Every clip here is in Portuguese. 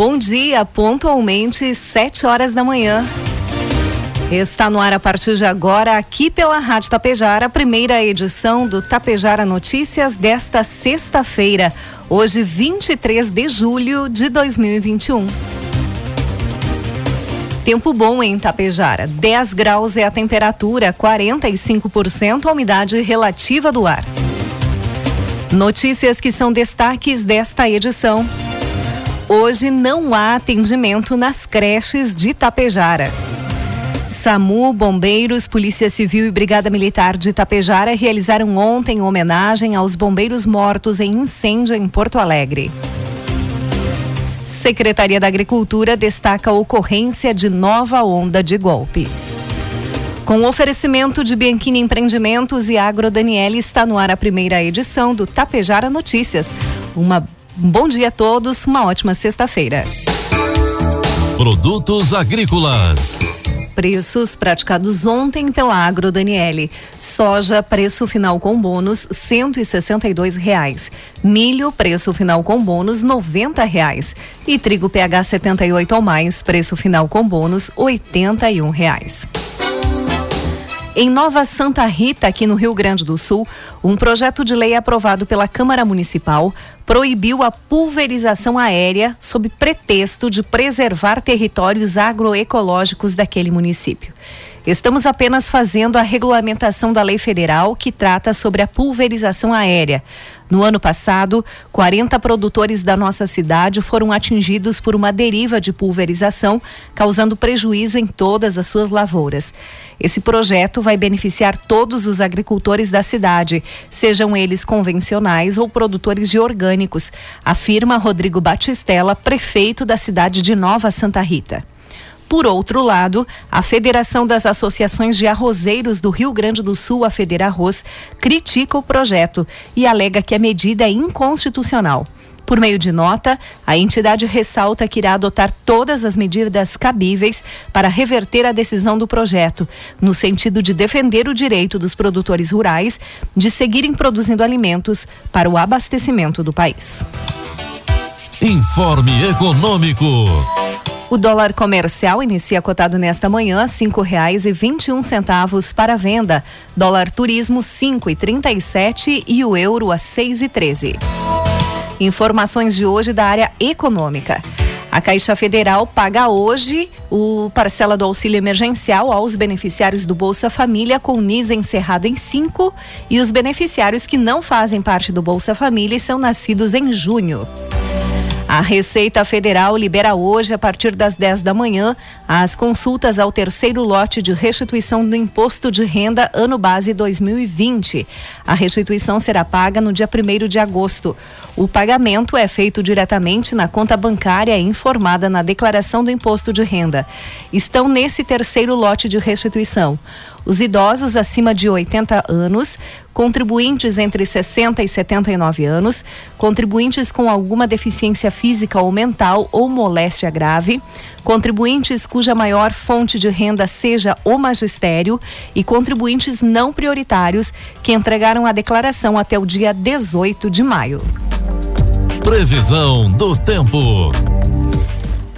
Bom dia, pontualmente, 7 horas da manhã. Está no ar a partir de agora, aqui pela Rádio Tapejara, a primeira edição do Tapejara Notícias desta sexta-feira, hoje 23 de julho de 2021. Tempo bom em Tapejara, 10 graus é a temperatura, 45% a umidade relativa do ar. Notícias que são destaques desta edição. Hoje não há atendimento nas creches de Tapejara. SAMU, bombeiros, Polícia Civil e Brigada Militar de Tapejara realizaram ontem homenagem aos bombeiros mortos em incêndio em Porto Alegre. Secretaria da Agricultura destaca a ocorrência de nova onda de golpes. Com o oferecimento de Bianchini Empreendimentos e Agro Daniele está no ar a primeira edição do Tapejara Notícias. Uma um bom dia a todos, uma ótima sexta-feira. Produtos agrícolas. Preços praticados ontem pela Agro Daniele. Soja, preço final com bônus, cento e reais. Milho, preço final com bônus, noventa reais. E trigo PH 78 ou mais, preço final com bônus, oitenta e um reais. Em Nova Santa Rita, aqui no Rio Grande do Sul, um projeto de lei aprovado pela Câmara Municipal proibiu a pulverização aérea sob pretexto de preservar territórios agroecológicos daquele município. Estamos apenas fazendo a regulamentação da lei federal que trata sobre a pulverização aérea. No ano passado, 40 produtores da nossa cidade foram atingidos por uma deriva de pulverização, causando prejuízo em todas as suas lavouras. Esse projeto vai beneficiar todos os agricultores da cidade, sejam eles convencionais ou produtores de orgânicos, afirma Rodrigo Batistella, prefeito da cidade de Nova Santa Rita. Por outro lado, a Federação das Associações de Arrozeiros do Rio Grande do Sul, a Federarroz, critica o projeto e alega que a medida é inconstitucional. Por meio de nota, a entidade ressalta que irá adotar todas as medidas cabíveis para reverter a decisão do projeto, no sentido de defender o direito dos produtores rurais de seguirem produzindo alimentos para o abastecimento do país. Informe Econômico. O dólar comercial inicia cotado nesta manhã cinco reais e vinte e um centavos para venda. Dólar turismo cinco e trinta e sete e o euro a seis e treze. Informações de hoje da área econômica. A Caixa Federal paga hoje o parcela do auxílio emergencial aos beneficiários do Bolsa Família com NIS encerrado em 5 e os beneficiários que não fazem parte do Bolsa Família e são nascidos em junho. A Receita Federal libera hoje, a partir das 10 da manhã, as consultas ao terceiro lote de restituição do Imposto de Renda Ano Base 2020. A restituição será paga no dia 1 de agosto. O pagamento é feito diretamente na conta bancária informada na declaração do Imposto de Renda. Estão nesse terceiro lote de restituição os idosos acima de 80 anos, contribuintes entre 60 e 79 anos, contribuintes com alguma deficiência física ou mental ou moléstia grave, contribuintes cuja maior fonte de renda seja o magistério e contribuintes não prioritários que entregaram a declaração até o dia 18 de maio. Previsão do tempo.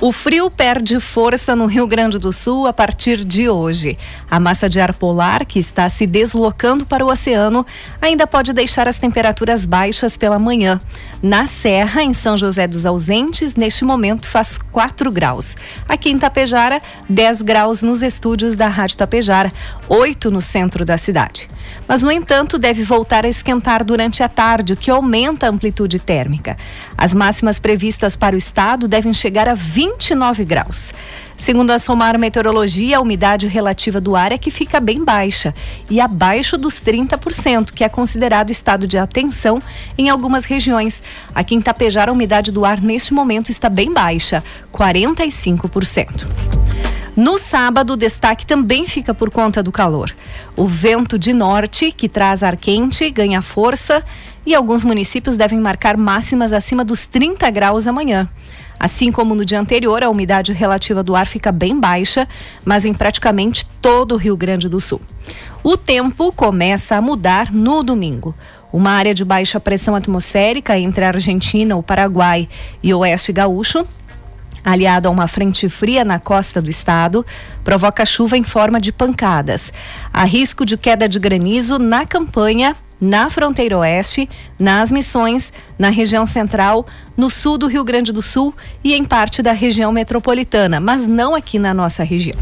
O frio perde força no Rio Grande do Sul a partir de hoje. A massa de ar polar, que está se deslocando para o oceano, ainda pode deixar as temperaturas baixas pela manhã. Na Serra, em São José dos Ausentes, neste momento faz 4 graus. Aqui em Tapejara, 10 graus nos estúdios da Rádio Tapejara, 8 no centro da cidade. Mas, no entanto, deve voltar a esquentar durante a tarde, o que aumenta a amplitude térmica. As máximas previstas para o estado devem chegar a 20 29 graus. Segundo a Somar Meteorologia, a umidade relativa do ar é que fica bem baixa e abaixo dos 30%, que é considerado estado de atenção em algumas regiões. Aqui em Tapejar, a umidade do ar neste momento está bem baixa, 45%. No sábado, o destaque também fica por conta do calor. O vento de norte, que traz ar quente, ganha força e alguns municípios devem marcar máximas acima dos 30 graus amanhã. Assim como no dia anterior, a umidade relativa do ar fica bem baixa, mas em praticamente todo o Rio Grande do Sul. O tempo começa a mudar no domingo. Uma área de baixa pressão atmosférica entre a Argentina, o Paraguai e o Oeste Gaúcho aliado a uma frente fria na costa do estado, provoca chuva em forma de pancadas. Há risco de queda de granizo na campanha, na fronteira oeste, nas missões, na região central, no sul do Rio Grande do Sul e em parte da região metropolitana, mas não aqui na nossa região.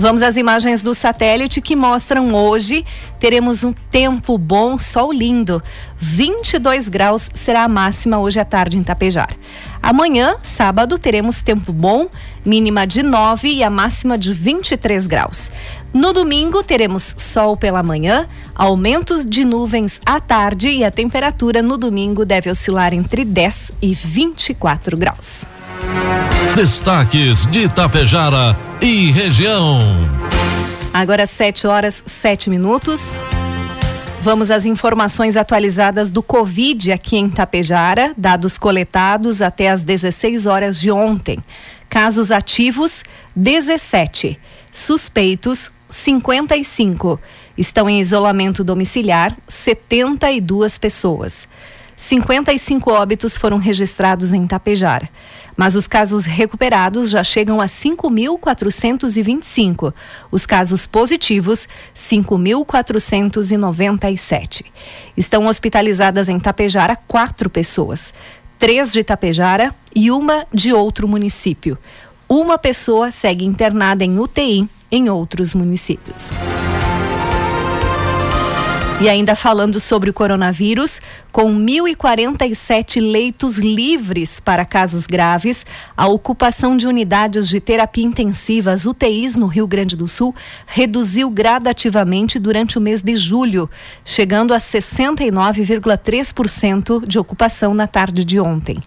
Vamos às imagens do satélite que mostram hoje teremos um tempo bom, sol lindo. 22 graus será a máxima hoje à tarde em Tapejar. Amanhã, sábado, teremos tempo bom, mínima de 9 e a máxima de 23 graus. No domingo, teremos sol pela manhã, aumentos de nuvens à tarde e a temperatura no domingo deve oscilar entre 10 e 24 graus. Destaques de Itapejara e região. Agora 7 horas 7 minutos. Vamos às informações atualizadas do Covid aqui em Itapejara, dados coletados até às 16 horas de ontem. Casos ativos 17, suspeitos 55. Estão em isolamento domiciliar 72 pessoas. 55 óbitos foram registrados em Tapejara mas os casos recuperados já chegam a 5.425. Os casos positivos, 5.497. Estão hospitalizadas em Tapejara quatro pessoas, três de Tapejara e uma de outro município. Uma pessoa segue internada em UTI em outros municípios. E ainda falando sobre o coronavírus, com 1.047 leitos livres para casos graves, a ocupação de unidades de terapia intensiva, as UTIs no Rio Grande do Sul, reduziu gradativamente durante o mês de julho, chegando a 69,3% de ocupação na tarde de ontem.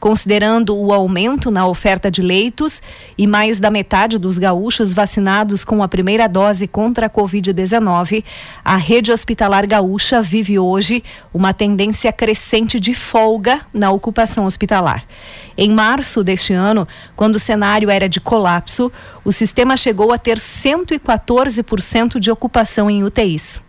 Considerando o aumento na oferta de leitos e mais da metade dos gaúchos vacinados com a primeira dose contra a Covid-19, a rede hospitalar gaúcha vive hoje uma tendência crescente de folga na ocupação hospitalar. Em março deste ano, quando o cenário era de colapso, o sistema chegou a ter 114% de ocupação em UTIs.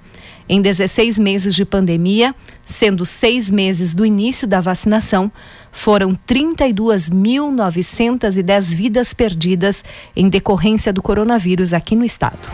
Em 16 meses de pandemia, sendo seis meses do início da vacinação, foram 32.910 vidas perdidas em decorrência do coronavírus aqui no estado.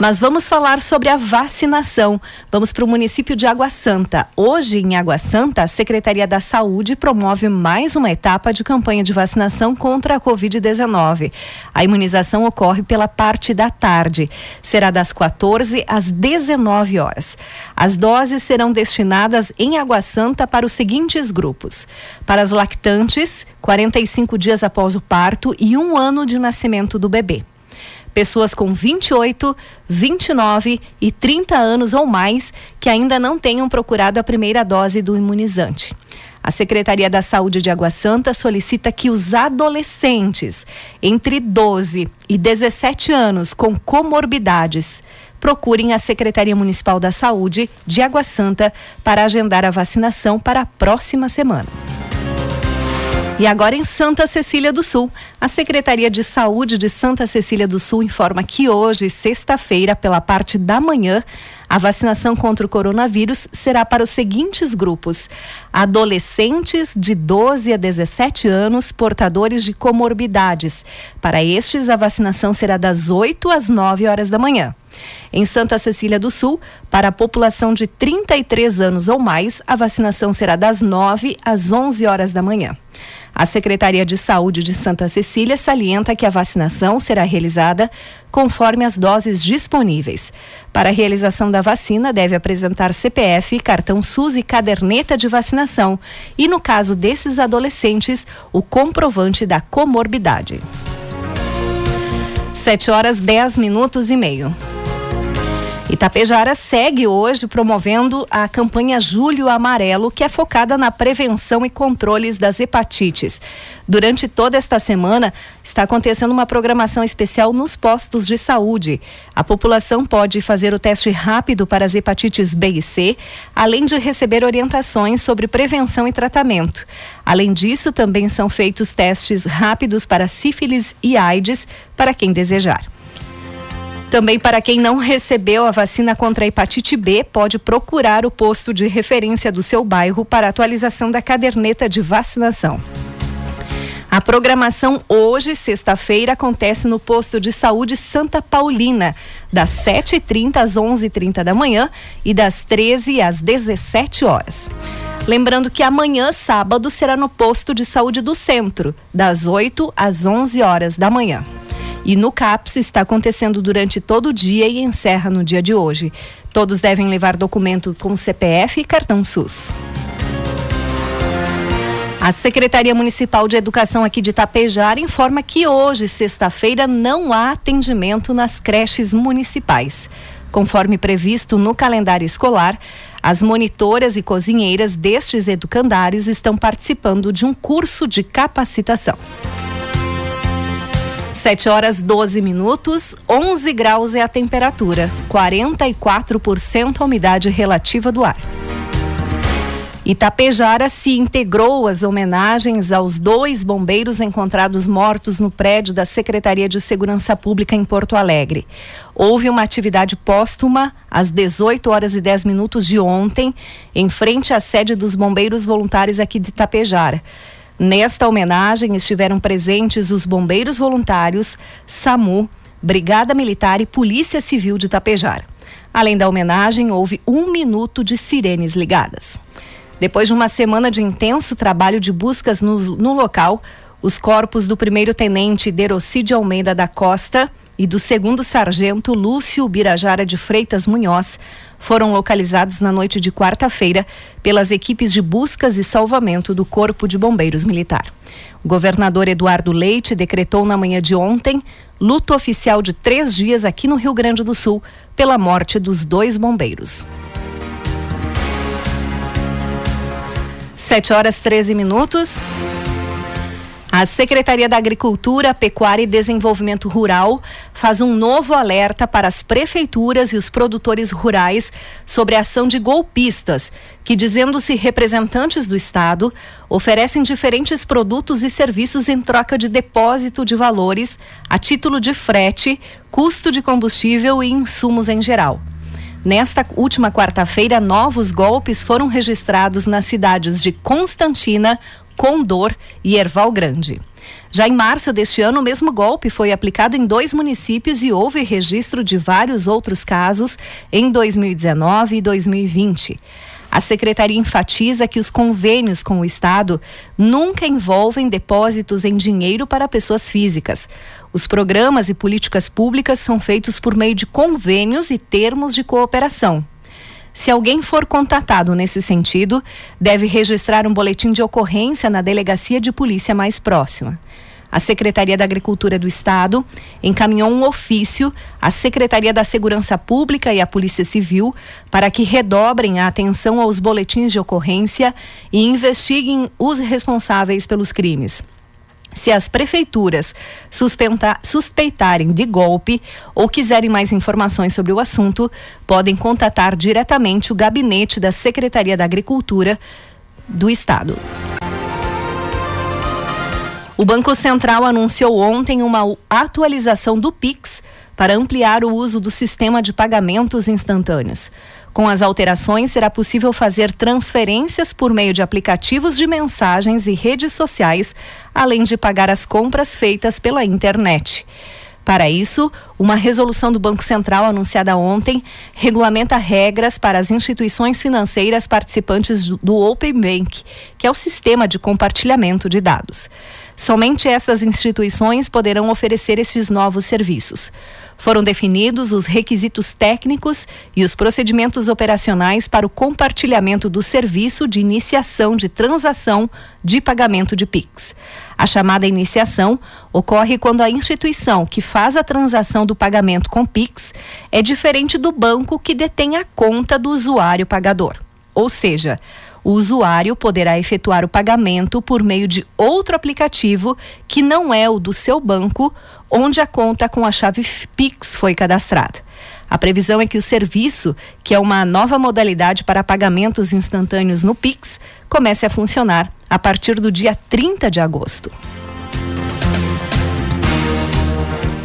Mas vamos falar sobre a vacinação. Vamos para o município de Água Santa. Hoje, em Água Santa, a Secretaria da Saúde promove mais uma etapa de campanha de vacinação contra a Covid-19. A imunização ocorre pela parte da tarde. Será das 14 às 19 horas. As doses serão destinadas em Água Santa para os seguintes grupos: para as lactantes, 45 dias após o parto e um ano de nascimento do bebê pessoas com 28, 29 e 30 anos ou mais que ainda não tenham procurado a primeira dose do imunizante. A Secretaria da Saúde de Água Santa solicita que os adolescentes entre 12 e 17 anos com comorbidades procurem a Secretaria Municipal da Saúde de Água Santa para agendar a vacinação para a próxima semana. E agora em Santa Cecília do Sul, a Secretaria de Saúde de Santa Cecília do Sul informa que hoje, sexta-feira, pela parte da manhã, a vacinação contra o coronavírus será para os seguintes grupos: adolescentes de 12 a 17 anos, portadores de comorbidades. Para estes, a vacinação será das 8 às 9 horas da manhã. Em Santa Cecília do Sul, para a população de 33 anos ou mais, a vacinação será das 9 às 11 horas da manhã. A Secretaria de Saúde de Santa Cecília salienta que a vacinação será realizada conforme as doses disponíveis. Para a realização da vacina, deve apresentar CPF, cartão SUS e caderneta de vacinação. E no caso desses adolescentes, o comprovante da comorbidade. 7 horas 10 minutos e meio. Itapejara segue hoje promovendo a campanha Julho Amarelo, que é focada na prevenção e controles das hepatites. Durante toda esta semana, está acontecendo uma programação especial nos postos de saúde. A população pode fazer o teste rápido para as hepatites B e C, além de receber orientações sobre prevenção e tratamento. Além disso, também são feitos testes rápidos para sífilis e AIDS para quem desejar. Também para quem não recebeu a vacina contra a hepatite B, pode procurar o posto de referência do seu bairro para atualização da caderneta de vacinação. A programação hoje, sexta-feira, acontece no posto de saúde Santa Paulina, das 7h30 às 11h30 da manhã e das 13 às 17 horas. Lembrando que amanhã, sábado, será no posto de saúde do centro, das 8 às 11 horas da manhã. E no CAPS está acontecendo durante todo o dia e encerra no dia de hoje. Todos devem levar documento com CPF e cartão SUS. A Secretaria Municipal de Educação aqui de Tapejar informa que hoje, sexta-feira, não há atendimento nas creches municipais. Conforme previsto no calendário escolar, as monitoras e cozinheiras destes educandários estão participando de um curso de capacitação. 7 horas 12 minutos, 11 graus é a temperatura, 44% a umidade relativa do ar. Itapejara se integrou às homenagens aos dois bombeiros encontrados mortos no prédio da Secretaria de Segurança Pública em Porto Alegre. Houve uma atividade póstuma às 18 horas e 10 minutos de ontem, em frente à sede dos bombeiros voluntários aqui de Itapejara. Nesta homenagem estiveram presentes os bombeiros voluntários, SAMU, Brigada Militar e Polícia Civil de Tapejar. Além da homenagem, houve um minuto de sirenes ligadas. Depois de uma semana de intenso trabalho de buscas no, no local, os corpos do primeiro-tenente Derocide Almeida da Costa e do segundo sargento Lúcio Birajara de Freitas Munhoz foram localizados na noite de quarta-feira pelas equipes de buscas e salvamento do Corpo de Bombeiros Militar. O governador Eduardo Leite decretou na manhã de ontem luto oficial de três dias aqui no Rio Grande do Sul pela morte dos dois bombeiros. 7 horas 13 minutos. A Secretaria da Agricultura, Pecuária e Desenvolvimento Rural faz um novo alerta para as prefeituras e os produtores rurais sobre a ação de golpistas, que, dizendo-se representantes do Estado, oferecem diferentes produtos e serviços em troca de depósito de valores a título de frete, custo de combustível e insumos em geral. Nesta última quarta-feira, novos golpes foram registrados nas cidades de Constantina, Condor e Erval Grande. Já em março deste ano, o mesmo golpe foi aplicado em dois municípios e houve registro de vários outros casos em 2019 e 2020. A secretaria enfatiza que os convênios com o Estado nunca envolvem depósitos em dinheiro para pessoas físicas. Os programas e políticas públicas são feitos por meio de convênios e termos de cooperação. Se alguém for contatado nesse sentido, deve registrar um boletim de ocorrência na delegacia de polícia mais próxima. A Secretaria da Agricultura do Estado encaminhou um ofício à Secretaria da Segurança Pública e à Polícia Civil para que redobrem a atenção aos boletins de ocorrência e investiguem os responsáveis pelos crimes. Se as prefeituras suspeitarem de golpe ou quiserem mais informações sobre o assunto, podem contatar diretamente o gabinete da Secretaria da Agricultura do Estado. O Banco Central anunciou ontem uma atualização do Pix para ampliar o uso do sistema de pagamentos instantâneos. Com as alterações, será possível fazer transferências por meio de aplicativos de mensagens e redes sociais, além de pagar as compras feitas pela internet. Para isso, uma resolução do Banco Central anunciada ontem regulamenta regras para as instituições financeiras participantes do Open Bank, que é o sistema de compartilhamento de dados. Somente essas instituições poderão oferecer esses novos serviços. Foram definidos os requisitos técnicos e os procedimentos operacionais para o compartilhamento do serviço de iniciação de transação de pagamento de PIX. A chamada iniciação ocorre quando a instituição que faz a transação do pagamento com PIX é diferente do banco que detém a conta do usuário pagador. Ou seja, o usuário poderá efetuar o pagamento por meio de outro aplicativo que não é o do seu banco, onde a conta com a chave Pix foi cadastrada. A previsão é que o serviço, que é uma nova modalidade para pagamentos instantâneos no Pix, comece a funcionar a partir do dia 30 de agosto.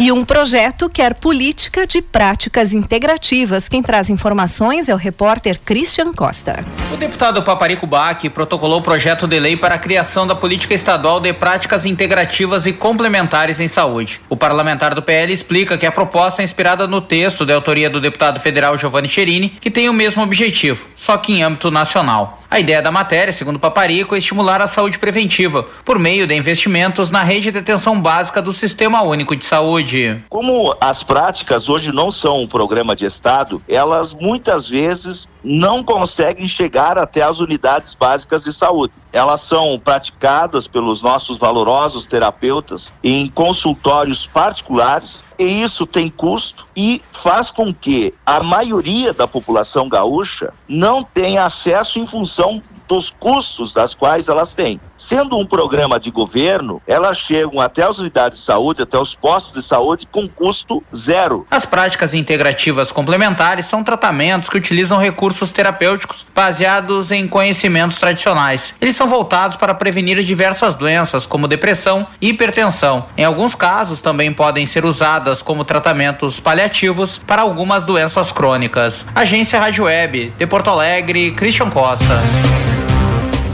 E um projeto quer política de práticas integrativas. Quem traz informações é o repórter Christian Costa. O deputado Paparico Bach protocolou o projeto de lei para a criação da política estadual de práticas integrativas e complementares em saúde. O parlamentar do PL explica que a proposta é inspirada no texto de autoria do deputado federal Giovanni Cherini, que tem o mesmo objetivo, só que em âmbito nacional. A ideia da matéria, segundo Paparico, é estimular a saúde preventiva por meio de investimentos na rede de atenção básica do Sistema Único de Saúde. Como as práticas hoje não são um programa de Estado, elas muitas vezes não conseguem chegar até as unidades básicas de saúde. Elas são praticadas pelos nossos valorosos terapeutas em consultórios particulares e isso tem custo e faz com que a maioria da população gaúcha não tenha acesso em função dos custos das quais elas têm. Sendo um programa de governo, elas chegam até as unidades de saúde, até os postos de saúde, com custo zero. As práticas integrativas complementares são tratamentos que utilizam recursos terapêuticos baseados em conhecimentos tradicionais. Eles são voltados para prevenir diversas doenças, como depressão e hipertensão. Em alguns casos, também podem ser usadas como tratamentos paliativos para algumas doenças crônicas. Agência Rádio Web, de Porto Alegre, Christian Costa.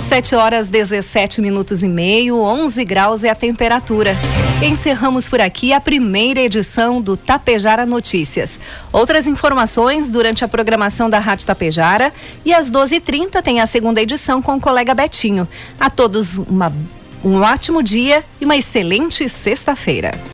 7 horas 17 minutos e meio, 11 graus é a temperatura. Encerramos por aqui a primeira edição do Tapejara Notícias. Outras informações durante a programação da Rádio Tapejara e às 12h30 tem a segunda edição com o colega Betinho. A todos uma, um ótimo dia e uma excelente sexta-feira.